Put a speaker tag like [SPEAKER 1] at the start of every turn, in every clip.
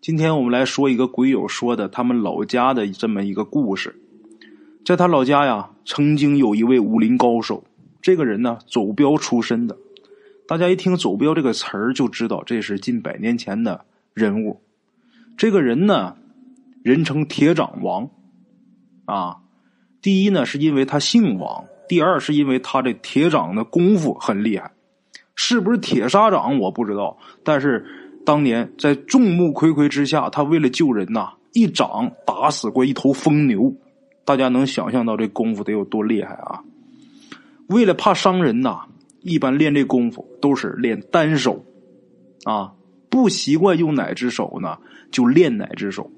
[SPEAKER 1] 今天我们来说一个鬼友说的他们老家的这么一个故事。在他老家呀，曾经有一位武林高手，这个人呢走镖出身的。大家一听“走镖”这个词儿，就知道这是近百年前的人物。这个人呢，人称铁掌王。啊，第一呢是因为他姓王，第二是因为他这铁掌的功夫很厉害。是不是铁砂掌我不知道，但是。当年在众目睽睽之下，他为了救人呐，一掌打死过一头疯牛。大家能想象到这功夫得有多厉害啊！为了怕伤人呐，一般练这功夫都是练单手，啊，不习惯用哪只手呢，就练哪只手，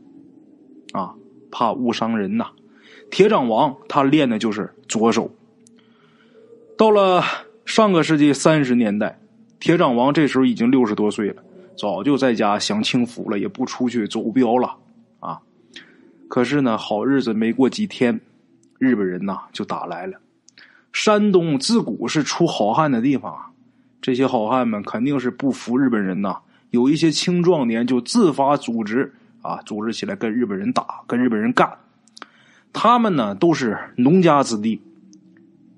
[SPEAKER 1] 啊，怕误伤人呐。铁掌王他练的就是左手。到了上个世纪三十年代，铁掌王这时候已经六十多岁了。早就在家享清福了，也不出去走镖了啊！可是呢，好日子没过几天，日本人呐就打来了。山东自古是出好汉的地方啊，这些好汉们肯定是不服日本人呐。有一些青壮年就自发组织啊，组织起来跟日本人打，跟日本人干。他们呢都是农家子弟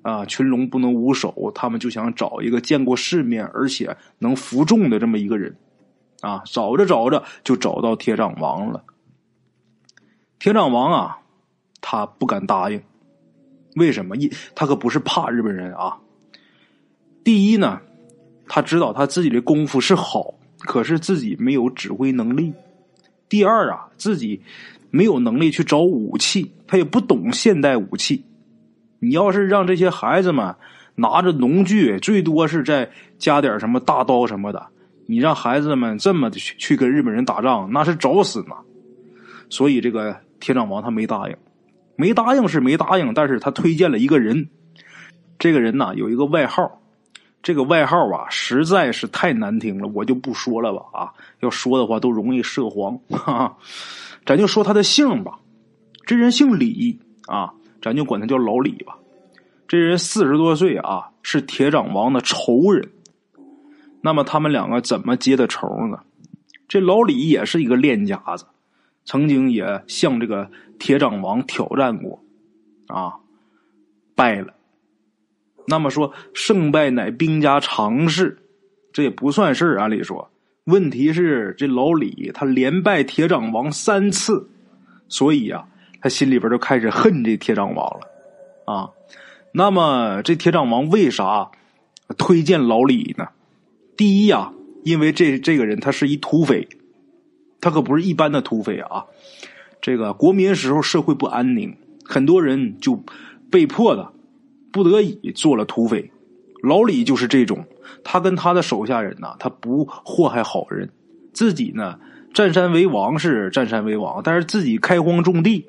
[SPEAKER 1] 啊，群龙不能无首，他们就想找一个见过世面而且能服众的这么一个人。啊，找着找着就找到铁掌王了。铁掌王啊，他不敢答应，为什么？一他可不是怕日本人啊。第一呢，他知道他自己的功夫是好，可是自己没有指挥能力。第二啊，自己没有能力去找武器，他也不懂现代武器。你要是让这些孩子们拿着农具，最多是再加点什么大刀什么的。你让孩子们这么的去去跟日本人打仗，那是找死呢。所以这个铁掌王他没答应，没答应是没答应，但是他推荐了一个人。这个人呐有一个外号，这个外号啊实在是太难听了，我就不说了吧啊。要说的话都容易涉黄，哈，咱就说他的姓吧。这人姓李啊，咱就管他叫老李吧。这人四十多岁啊，是铁掌王的仇人。那么他们两个怎么结的仇呢？这老李也是一个练家子，曾经也向这个铁掌王挑战过，啊，败了。那么说胜败乃兵家常事，这也不算事儿。按理说，问题是这老李他连败铁掌王三次，所以呀，他心里边就开始恨这铁掌王了。啊，那么这铁掌王为啥推荐老李呢？第一呀，因为这这个人他是一土匪，他可不是一般的土匪啊。这个国民时候社会不安宁，很多人就被迫的、不得已做了土匪。老李就是这种，他跟他的手下人呐，他不祸害好人，自己呢占山为王是占山为王，但是自己开荒种地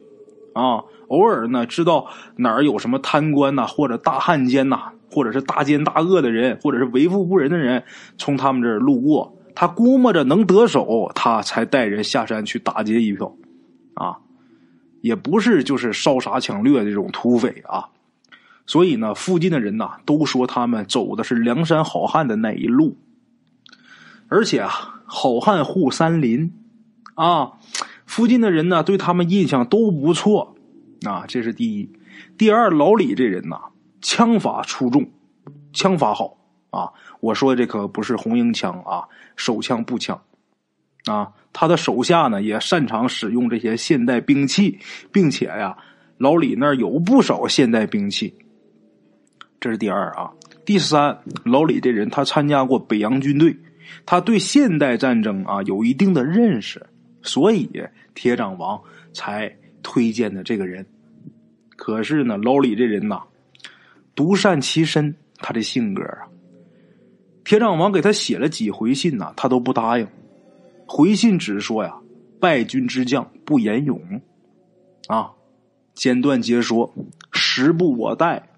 [SPEAKER 1] 啊，偶尔呢知道哪儿有什么贪官呐或者大汉奸呐。或者是大奸大恶的人，或者是为富不仁的人，从他们这儿路过，他估摸着能得手，他才带人下山去打劫一票，啊，也不是就是烧杀抢掠这种土匪啊，所以呢，附近的人呐都说他们走的是梁山好汉的那一路，而且啊，好汉护山林，啊，附近的人呢对他们印象都不错，啊，这是第一，第二，老李这人呐。枪法出众，枪法好啊！我说这可不是红缨枪啊，手枪步枪啊。他的手下呢也擅长使用这些现代兵器，并且呀，老李那儿有不少现代兵器。这是第二啊。第三，老李这人他参加过北洋军队，他对现代战争啊有一定的认识，所以铁掌王才推荐的这个人。可是呢，老李这人呐。独善其身，他的性格啊。铁掌王给他写了几回信呐，他都不答应。回信只说呀：“败军之将不言勇，啊，简短截说，时不我待。”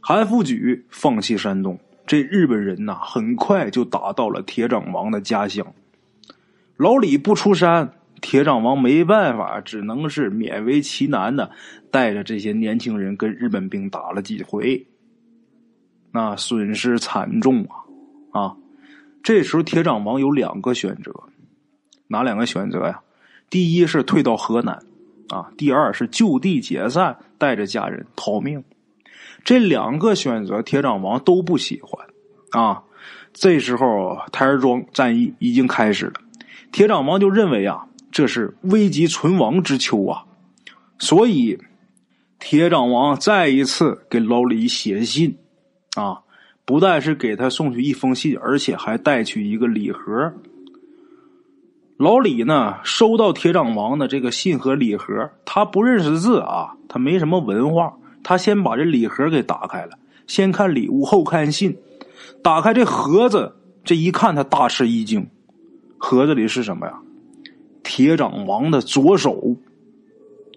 [SPEAKER 1] 韩复榘放弃山东，这日本人呐，很快就打到了铁掌王的家乡。老李不出山，铁掌王没办法，只能是勉为其难的。带着这些年轻人跟日本兵打了几回，那损失惨重啊！啊，这时候铁掌王有两个选择：哪两个选择呀？第一是退到河南，啊，第二是就地解散，带着家人逃命。这两个选择，铁掌王都不喜欢，啊。这时候台儿庄战役已经开始了，铁掌王就认为啊，这是危急存亡之秋啊，所以铁掌王再一次给老李写信，啊，不但是给他送去一封信，而且还带去一个礼盒。老李呢，收到铁掌王的这个信和礼盒，他不认识字啊，他没什么文化，他先把这礼盒给打开了，先看礼物，后看信。打开这盒子，这一看，他大吃一惊。盒子里是什么呀？铁掌王的左手。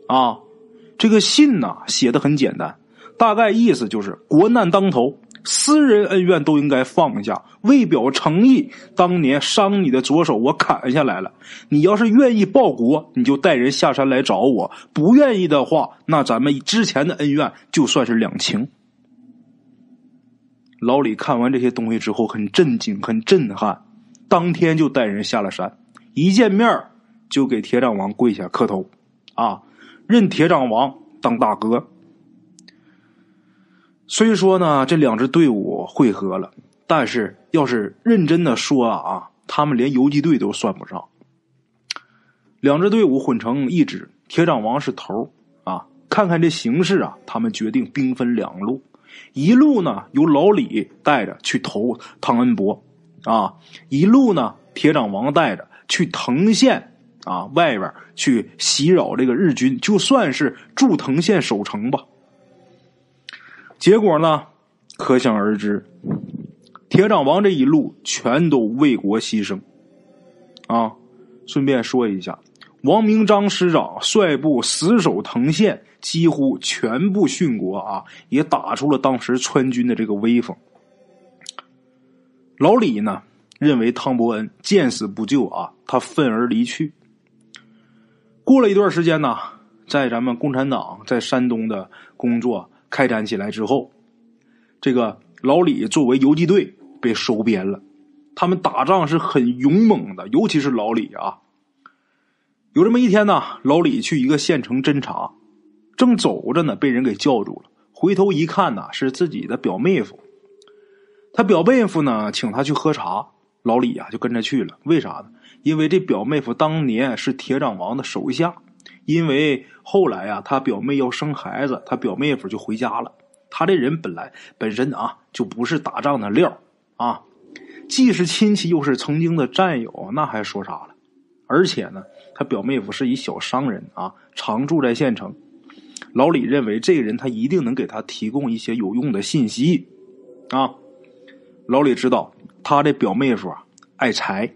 [SPEAKER 1] 啊，这个信呢，写的很简单，大概意思就是：国难当头，私人恩怨都应该放下。为表诚意，当年伤你的左手，我砍下来了。你要是愿意报国，你就带人下山来找我；不愿意的话，那咱们之前的恩怨就算是两清。老李看完这些东西之后，很震惊，很震撼，当天就带人下了山，一见面就给铁掌王跪下磕头，啊，认铁掌王当大哥。虽说呢，这两支队伍汇合了，但是要是认真的说啊，他们连游击队都算不上。两支队伍混成一支，铁掌王是头啊。看看这形势啊，他们决定兵分两路。一路呢，由老李带着去投汤恩伯，啊，一路呢，铁掌王带着去藤县啊外边去袭扰这个日军，就算是驻藤县守城吧。结果呢，可想而知，铁掌王这一路全都为国牺牲，啊，顺便说一下，王明章师长率部死守藤县。几乎全部殉国啊，也打出了当时川军的这个威风。老李呢，认为汤伯恩见死不救啊，他愤而离去。过了一段时间呢，在咱们共产党在山东的工作开展起来之后，这个老李作为游击队被收编了。他们打仗是很勇猛的，尤其是老李啊。有这么一天呢，老李去一个县城侦查。正走着呢，被人给叫住了。回头一看呢，是自己的表妹夫。他表妹夫呢，请他去喝茶。老李呀，就跟着去了。为啥呢？因为这表妹夫当年是铁掌王的手下。因为后来啊，他表妹要生孩子，他表妹夫就回家了。他这人本来本身啊，就不是打仗的料啊。既是亲戚，又是曾经的战友，那还说啥了？而且呢，他表妹夫是一小商人啊，常住在县城。老李认为这个人他一定能给他提供一些有用的信息，啊，老李知道他这表妹夫啊爱财，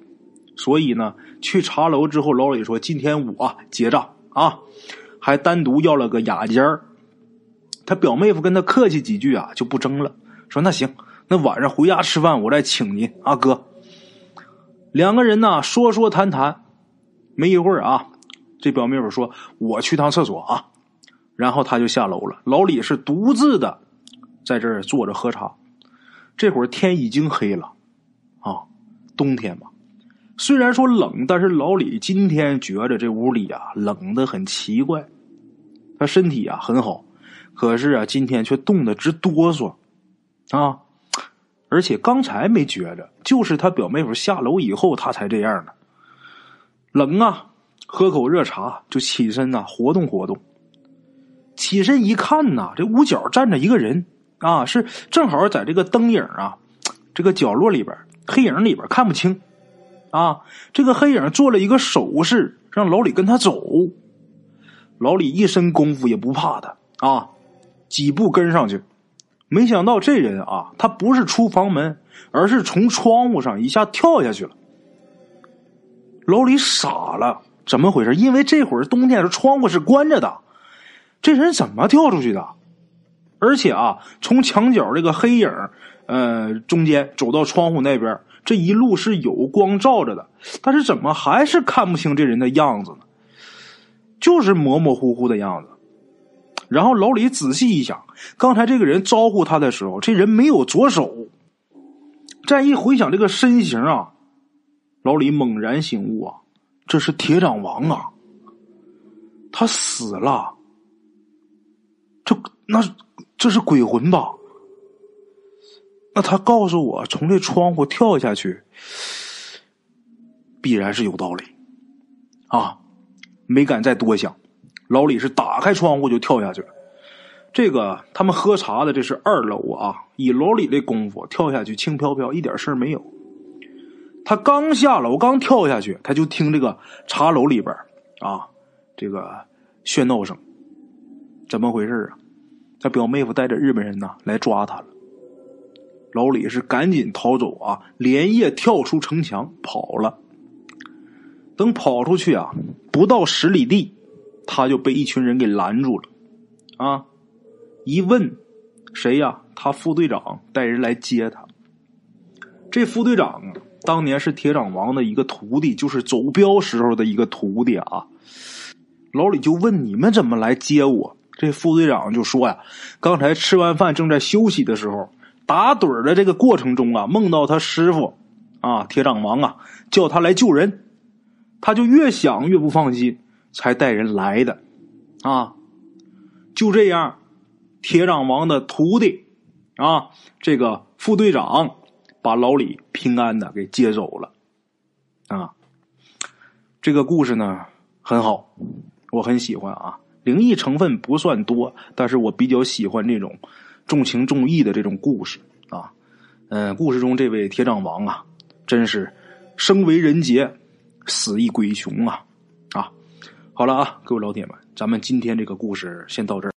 [SPEAKER 1] 所以呢去茶楼之后，老李说今天我结账啊，还单独要了个雅间儿。他表妹夫跟他客气几句啊就不争了，说那行，那晚上回家吃饭我再请您啊哥。两个人呢说说谈谈，没一会儿啊，这表妹夫说我去趟厕所啊。然后他就下楼了。老李是独自的在这儿坐着喝茶。这会儿天已经黑了，啊，冬天嘛。虽然说冷，但是老李今天觉着这屋里啊冷的很奇怪。他身体啊很好，可是啊今天却冻得直哆嗦啊！而且刚才没觉着，就是他表妹夫下楼以后他才这样的。冷啊！喝口热茶就起身呐，活动活动。起身一看呐，这屋角站着一个人啊，是正好在这个灯影啊，这个角落里边黑影里边看不清啊。这个黑影做了一个手势，让老李跟他走。老李一身功夫也不怕他啊，几步跟上去。没想到这人啊，他不是出房门，而是从窗户上一下跳下去了。老李傻了，怎么回事？因为这会儿冬天的，窗户是关着的。这人怎么跳出去的？而且啊，从墙角这个黑影，呃，中间走到窗户那边，这一路是有光照着的，但是怎么还是看不清这人的样子呢？就是模模糊糊的样子。然后老李仔细一想，刚才这个人招呼他的时候，这人没有左手。再一回想这个身形啊，老李猛然醒悟啊，这是铁掌王啊，他死了。这那这是鬼魂吧？那他告诉我从这窗户跳下去，必然是有道理啊！没敢再多想，老李是打开窗户就跳下去了。这个他们喝茶的这是二楼啊，以老李的功夫跳下去轻飘飘，一点事儿没有。他刚下楼，刚跳下去，他就听这个茶楼里边啊，这个喧闹声，怎么回事啊？他表妹夫带着日本人呢来抓他了。老李是赶紧逃走啊，连夜跳出城墙跑了。等跑出去啊，不到十里地，他就被一群人给拦住了。啊，一问，谁呀？他副队长带人来接他。这副队长啊。当年是铁掌王的一个徒弟，就是走镖时候的一个徒弟啊。老李就问：“你们怎么来接我？”这副队长就说：“呀，刚才吃完饭正在休息的时候，打盹的这个过程中啊，梦到他师傅啊，铁掌王啊，叫他来救人，他就越想越不放心，才带人来的啊。就这样，铁掌王的徒弟啊，这个副队长。”把老李平安的给接走了，啊，这个故事呢很好，我很喜欢啊。灵异成分不算多，但是我比较喜欢这种重情重义的这种故事啊。嗯，故事中这位铁掌王啊，真是生为人杰，死亦鬼雄啊啊！好了啊，各位老铁们，咱们今天这个故事先到这儿。